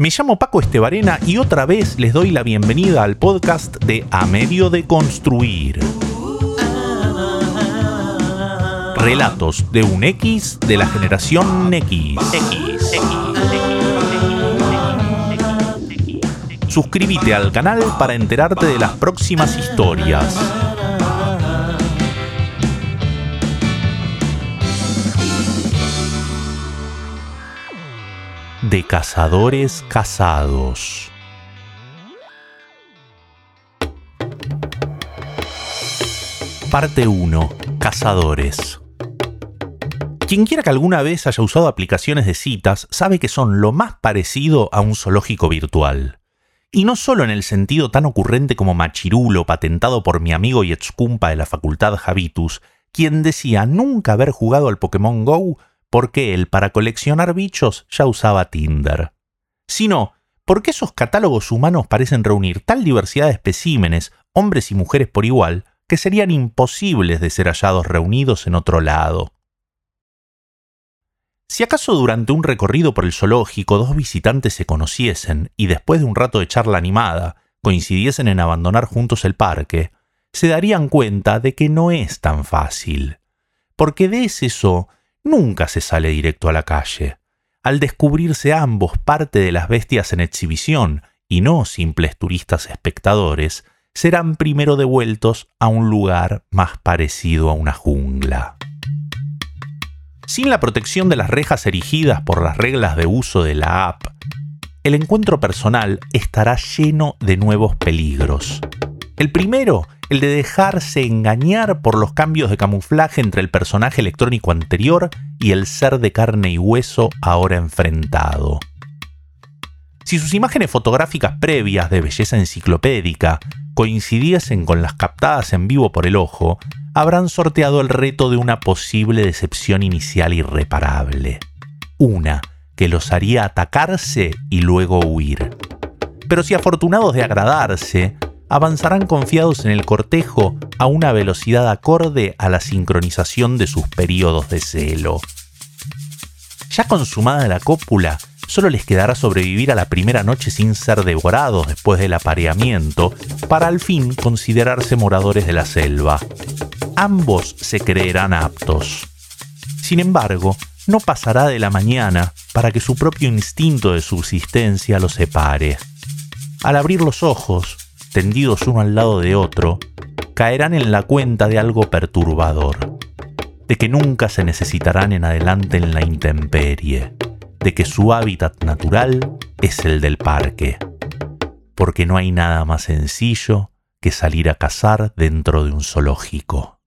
Me llamo Paco Estebarena y otra vez les doy la bienvenida al podcast de A Medio de Construir. Relatos de un X de la generación X. Suscríbete al canal para enterarte de las próximas historias. De cazadores casados. Parte 1. Cazadores. Quien quiera que alguna vez haya usado aplicaciones de citas sabe que son lo más parecido a un zoológico virtual. Y no solo en el sentido tan ocurrente como machirulo patentado por mi amigo y excumpa de la facultad Javitus, quien decía nunca haber jugado al Pokémon Go porque él para coleccionar bichos ya usaba Tinder, sino porque esos catálogos humanos parecen reunir tal diversidad de especímenes, hombres y mujeres por igual, que serían imposibles de ser hallados reunidos en otro lado. Si acaso durante un recorrido por el zoológico dos visitantes se conociesen y después de un rato de charla animada coincidiesen en abandonar juntos el parque, se darían cuenta de que no es tan fácil. Porque de ese zoo nunca se sale directo a la calle. Al descubrirse ambos parte de las bestias en exhibición y no simples turistas espectadores, serán primero devueltos a un lugar más parecido a una jungla. Sin la protección de las rejas erigidas por las reglas de uso de la app, el encuentro personal estará lleno de nuevos peligros. El primero el de dejarse engañar por los cambios de camuflaje entre el personaje electrónico anterior y el ser de carne y hueso ahora enfrentado. Si sus imágenes fotográficas previas de belleza enciclopédica coincidiesen con las captadas en vivo por el ojo, habrán sorteado el reto de una posible decepción inicial irreparable. Una que los haría atacarse y luego huir. Pero si afortunados de agradarse, avanzarán confiados en el cortejo a una velocidad acorde a la sincronización de sus periodos de celo. Ya consumada la cópula, solo les quedará sobrevivir a la primera noche sin ser devorados después del apareamiento, para al fin considerarse moradores de la selva. Ambos se creerán aptos. Sin embargo, no pasará de la mañana para que su propio instinto de subsistencia los separe. Al abrir los ojos, tendidos uno al lado de otro, caerán en la cuenta de algo perturbador, de que nunca se necesitarán en adelante en la intemperie, de que su hábitat natural es el del parque, porque no hay nada más sencillo que salir a cazar dentro de un zoológico.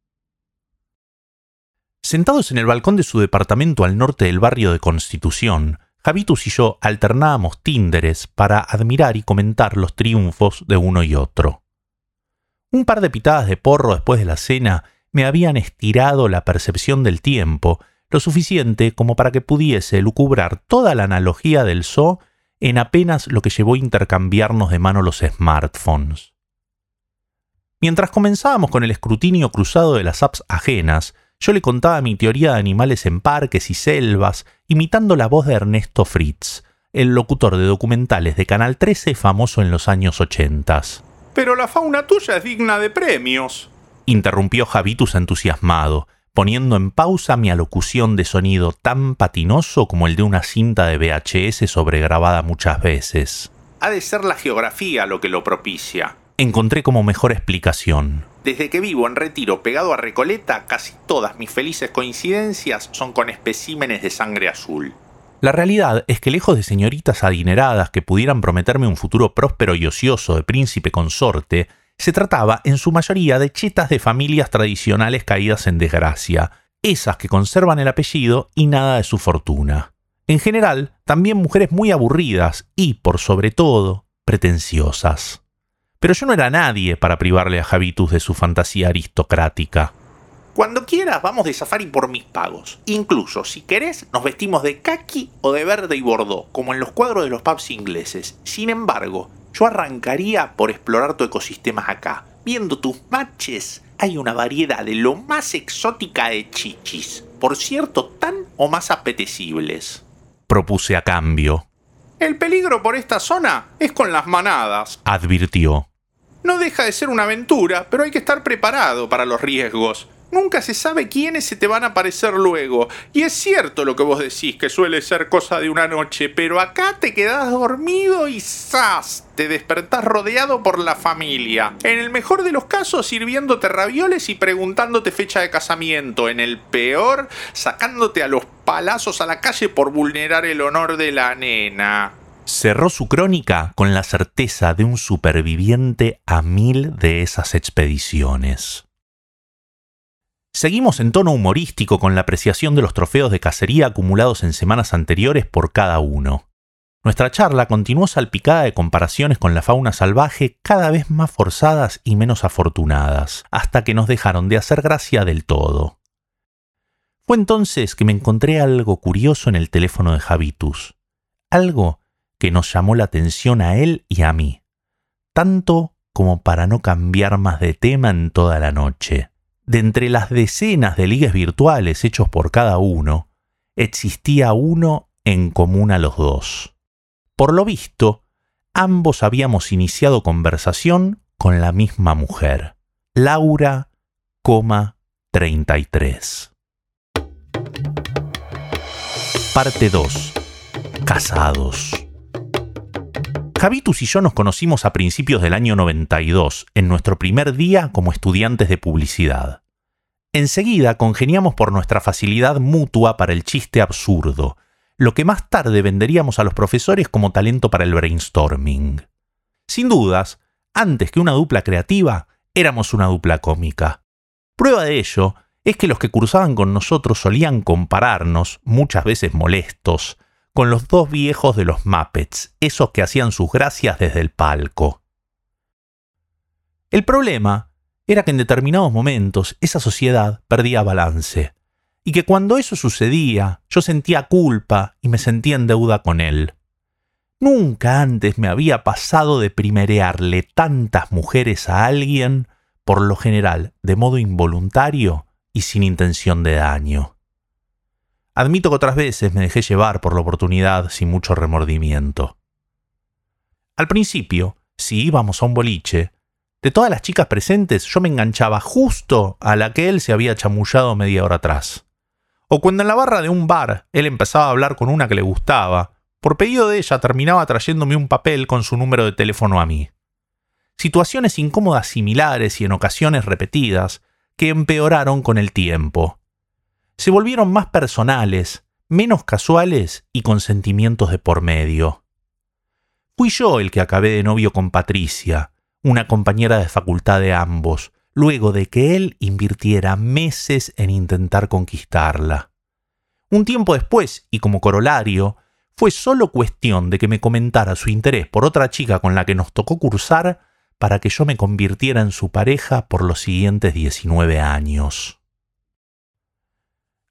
Sentados en el balcón de su departamento al norte del barrio de Constitución, Javitus y yo alternábamos Tinderes para admirar y comentar los triunfos de uno y otro. Un par de pitadas de porro después de la cena me habían estirado la percepción del tiempo lo suficiente como para que pudiese lucubrar toda la analogía del zoo en apenas lo que llevó a intercambiarnos de mano los smartphones. Mientras comenzábamos con el escrutinio cruzado de las apps ajenas, yo le contaba mi teoría de animales en parques y selvas, imitando la voz de Ernesto Fritz, el locutor de documentales de Canal 13 famoso en los años 80. Pero la fauna tuya es digna de premios, interrumpió Javitus entusiasmado, poniendo en pausa mi alocución de sonido tan patinoso como el de una cinta de VHS sobregrabada muchas veces. Ha de ser la geografía lo que lo propicia. Encontré como mejor explicación. Desde que vivo en retiro pegado a Recoleta, casi todas mis felices coincidencias son con especímenes de sangre azul. La realidad es que lejos de señoritas adineradas que pudieran prometerme un futuro próspero y ocioso de príncipe consorte, se trataba en su mayoría de chetas de familias tradicionales caídas en desgracia, esas que conservan el apellido y nada de su fortuna. En general, también mujeres muy aburridas y, por sobre todo, pretenciosas. Pero yo no era nadie para privarle a Javitus de su fantasía aristocrática. Cuando quieras vamos de safari por mis pagos. Incluso, si querés, nos vestimos de kaki o de verde y bordó, como en los cuadros de los pubs ingleses. Sin embargo, yo arrancaría por explorar tu ecosistema acá. Viendo tus matches, hay una variedad de lo más exótica de chichis. Por cierto, tan o más apetecibles. Propuse a cambio. El peligro por esta zona es con las manadas, advirtió. No deja de ser una aventura, pero hay que estar preparado para los riesgos. Nunca se sabe quiénes se te van a aparecer luego. Y es cierto lo que vos decís, que suele ser cosa de una noche, pero acá te quedás dormido y ¡zas! Te despertás rodeado por la familia. En el mejor de los casos, sirviéndote ravioles y preguntándote fecha de casamiento. En el peor, sacándote a los palazos a la calle por vulnerar el honor de la nena. Cerró su crónica con la certeza de un superviviente a mil de esas expediciones. Seguimos en tono humorístico con la apreciación de los trofeos de cacería acumulados en semanas anteriores por cada uno. Nuestra charla continuó salpicada de comparaciones con la fauna salvaje cada vez más forzadas y menos afortunadas, hasta que nos dejaron de hacer gracia del todo. Fue entonces que me encontré algo curioso en el teléfono de Javitus, algo que nos llamó la atención a él y a mí, tanto como para no cambiar más de tema en toda la noche de entre las decenas de ligues virtuales hechos por cada uno, existía uno en común a los dos. Por lo visto, ambos habíamos iniciado conversación con la misma mujer, Laura, 33. Parte 2. Casados. Javitus y yo nos conocimos a principios del año 92, en nuestro primer día como estudiantes de publicidad. Enseguida congeniamos por nuestra facilidad mutua para el chiste absurdo, lo que más tarde venderíamos a los profesores como talento para el brainstorming. Sin dudas, antes que una dupla creativa, éramos una dupla cómica. Prueba de ello es que los que cursaban con nosotros solían compararnos, muchas veces molestos, con los dos viejos de los Muppets, esos que hacían sus gracias desde el palco. El problema era que en determinados momentos esa sociedad perdía balance, y que cuando eso sucedía yo sentía culpa y me sentía en deuda con él. Nunca antes me había pasado de primerearle tantas mujeres a alguien, por lo general de modo involuntario y sin intención de daño. Admito que otras veces me dejé llevar por la oportunidad sin mucho remordimiento. Al principio, si íbamos a un boliche, de todas las chicas presentes yo me enganchaba justo a la que él se había chamullado media hora atrás. O cuando en la barra de un bar él empezaba a hablar con una que le gustaba, por pedido de ella terminaba trayéndome un papel con su número de teléfono a mí. Situaciones incómodas similares y en ocasiones repetidas, que empeoraron con el tiempo, se volvieron más personales, menos casuales y con sentimientos de por medio. Fui yo el que acabé de novio con Patricia, una compañera de facultad de ambos, luego de que él invirtiera meses en intentar conquistarla. Un tiempo después, y como corolario, fue solo cuestión de que me comentara su interés por otra chica con la que nos tocó cursar para que yo me convirtiera en su pareja por los siguientes 19 años.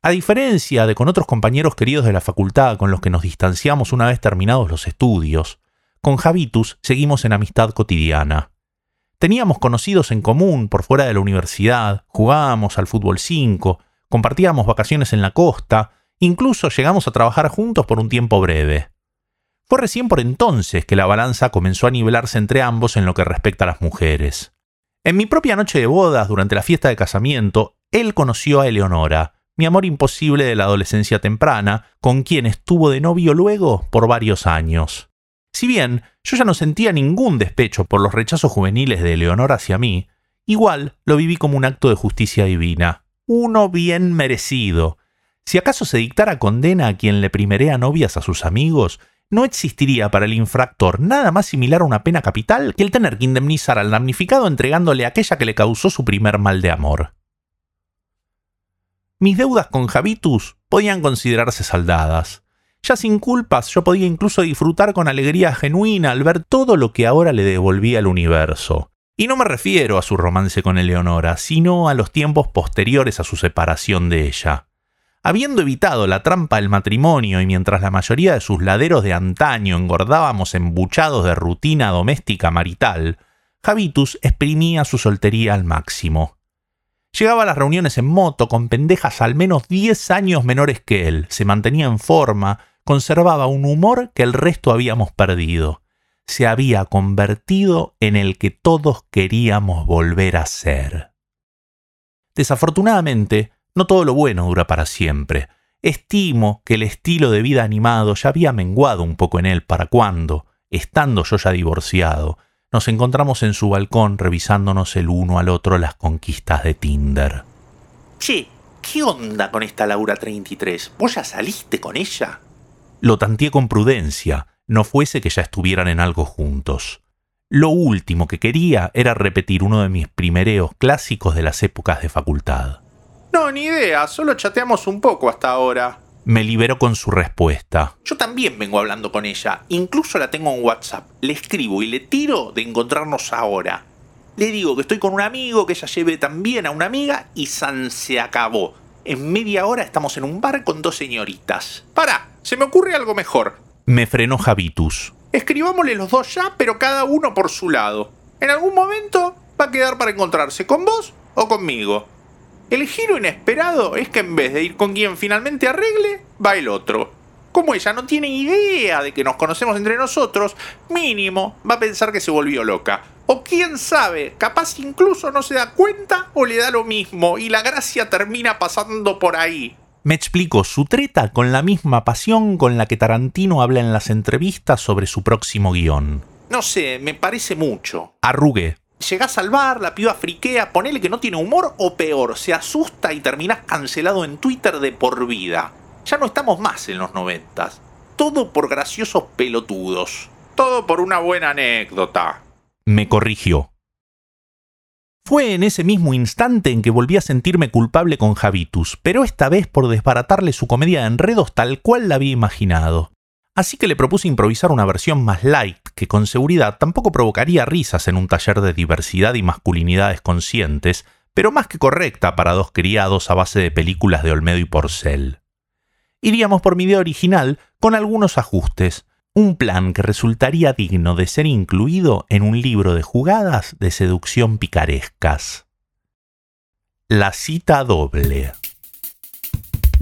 A diferencia de con otros compañeros queridos de la facultad con los que nos distanciamos una vez terminados los estudios, con Javitus seguimos en amistad cotidiana. Teníamos conocidos en común por fuera de la universidad, jugábamos al fútbol 5, compartíamos vacaciones en la costa, incluso llegamos a trabajar juntos por un tiempo breve. Fue recién por entonces que la balanza comenzó a nivelarse entre ambos en lo que respecta a las mujeres. En mi propia noche de bodas, durante la fiesta de casamiento, él conoció a Eleonora, mi amor imposible de la adolescencia temprana, con quien estuvo de novio luego por varios años. Si bien yo ya no sentía ningún despecho por los rechazos juveniles de Leonor hacia mí, igual lo viví como un acto de justicia divina, uno bien merecido. Si acaso se dictara condena a quien le primerea novias a sus amigos, no existiría para el infractor nada más similar a una pena capital que el tener que indemnizar al damnificado entregándole aquella que le causó su primer mal de amor. Mis deudas con Javitus podían considerarse saldadas. Ya sin culpas yo podía incluso disfrutar con alegría genuina al ver todo lo que ahora le devolvía al universo. Y no me refiero a su romance con Eleonora, sino a los tiempos posteriores a su separación de ella. Habiendo evitado la trampa del matrimonio y mientras la mayoría de sus laderos de antaño engordábamos embuchados de rutina doméstica marital, Javitus exprimía su soltería al máximo. Llegaba a las reuniones en moto con pendejas al menos 10 años menores que él, se mantenía en forma, conservaba un humor que el resto habíamos perdido. Se había convertido en el que todos queríamos volver a ser. Desafortunadamente, no todo lo bueno dura para siempre. Estimo que el estilo de vida animado ya había menguado un poco en él para cuando, estando yo ya divorciado, nos encontramos en su balcón revisándonos el uno al otro las conquistas de Tinder. Che, ¿qué onda con esta Laura 33? ¿Vos ya saliste con ella? Lo tanteé con prudencia, no fuese que ya estuvieran en algo juntos. Lo último que quería era repetir uno de mis primereos clásicos de las épocas de facultad. No, ni idea, solo chateamos un poco hasta ahora. Me liberó con su respuesta. Yo también vengo hablando con ella, incluso la tengo en WhatsApp. Le escribo y le tiro de encontrarnos ahora. Le digo que estoy con un amigo, que ella lleve también a una amiga y San se acabó. En media hora estamos en un bar con dos señoritas. Para, se me ocurre algo mejor. Me frenó Javitus. Escribámosle los dos ya, pero cada uno por su lado. En algún momento va a quedar para encontrarse con vos o conmigo. El giro inesperado es que en vez de ir con quien finalmente arregle, va el otro. Como ella no tiene idea de que nos conocemos entre nosotros, mínimo va a pensar que se volvió loca. O quién sabe, capaz incluso no se da cuenta o le da lo mismo y la gracia termina pasando por ahí. Me explicó su treta con la misma pasión con la que Tarantino habla en las entrevistas sobre su próximo guion. No sé, me parece mucho. Arrugué llegás al bar, la piba friquea, ponele que no tiene humor o peor, se asusta y terminás cancelado en Twitter de por vida. Ya no estamos más en los noventas. Todo por graciosos pelotudos. Todo por una buena anécdota. Me corrigió. Fue en ese mismo instante en que volví a sentirme culpable con Javitus, pero esta vez por desbaratarle su comedia de enredos tal cual la había imaginado. Así que le propuse improvisar una versión más light, que con seguridad tampoco provocaría risas en un taller de diversidad y masculinidades conscientes, pero más que correcta para dos criados a base de películas de Olmedo y Porcel. Iríamos por mi idea original con algunos ajustes, un plan que resultaría digno de ser incluido en un libro de jugadas de seducción picarescas. La cita doble.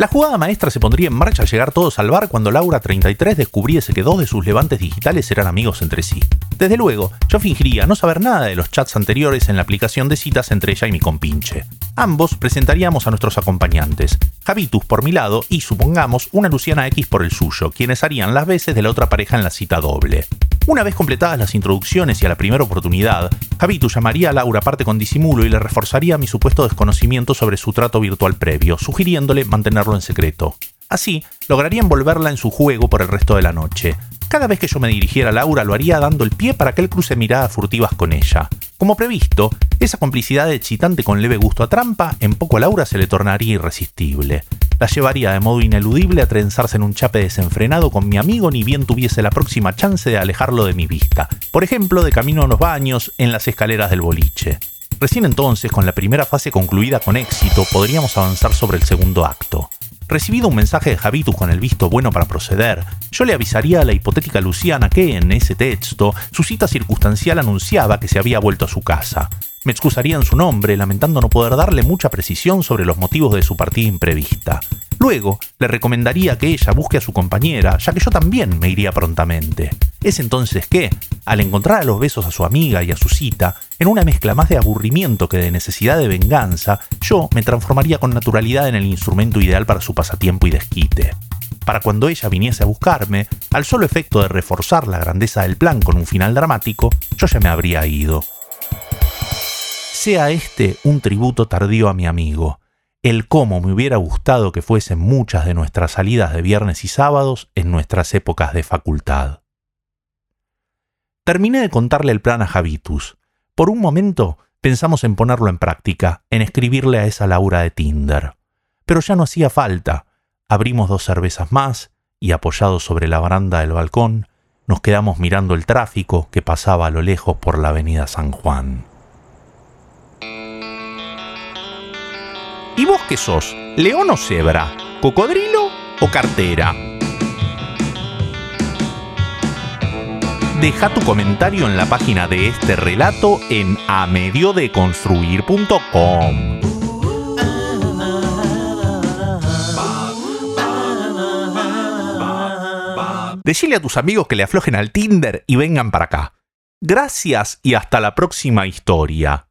La jugada maestra se pondría en marcha al llegar todos al bar cuando Laura 33 descubriese que dos de sus levantes digitales eran amigos entre sí. Desde luego, yo fingiría no saber nada de los chats anteriores en la aplicación de citas entre ella y mi compinche. Ambos presentaríamos a nuestros acompañantes, Javitus por mi lado y, supongamos, una Luciana X por el suyo, quienes harían las veces de la otra pareja en la cita doble. Una vez completadas las introducciones y a la primera oportunidad, Javitus llamaría a Laura aparte con disimulo y le reforzaría mi supuesto desconocimiento sobre su trato virtual previo, sugiriéndole mantenerlo en secreto. Así, lograría envolverla en su juego por el resto de la noche. Cada vez que yo me dirigiera a Laura lo haría dando el pie para que él cruce miradas furtivas con ella. Como previsto, esa complicidad excitante con leve gusto a trampa, en poco a Laura se le tornaría irresistible. La llevaría de modo ineludible a trenzarse en un chape desenfrenado con mi amigo ni bien tuviese la próxima chance de alejarlo de mi vista. Por ejemplo, de camino a los baños, en las escaleras del boliche. Recién entonces, con la primera fase concluida con éxito, podríamos avanzar sobre el segundo acto. Recibido un mensaje de Javitus con el visto bueno para proceder, yo le avisaría a la hipotética Luciana que en ese texto su cita circunstancial anunciaba que se había vuelto a su casa. Me excusaría en su nombre, lamentando no poder darle mucha precisión sobre los motivos de su partida imprevista. Luego, le recomendaría que ella busque a su compañera, ya que yo también me iría prontamente. Es entonces que, al encontrar a los besos a su amiga y a su cita, en una mezcla más de aburrimiento que de necesidad de venganza, yo me transformaría con naturalidad en el instrumento ideal para su pasatiempo y desquite. Para cuando ella viniese a buscarme, al solo efecto de reforzar la grandeza del plan con un final dramático, yo ya me habría ido. Sea este un tributo tardío a mi amigo, el cómo me hubiera gustado que fuesen muchas de nuestras salidas de viernes y sábados en nuestras épocas de facultad. Terminé de contarle el plan a Javitus. Por un momento pensamos en ponerlo en práctica, en escribirle a esa Laura de Tinder. Pero ya no hacía falta. Abrimos dos cervezas más y apoyados sobre la baranda del balcón, nos quedamos mirando el tráfico que pasaba a lo lejos por la avenida San Juan. ¿Y vos qué sos? ¿León o cebra? ¿Cocodrilo o cartera? Deja tu comentario en la página de este relato en amediodeconstruir.com. Decile a tus amigos que le aflojen al Tinder y vengan para acá. Gracias y hasta la próxima historia.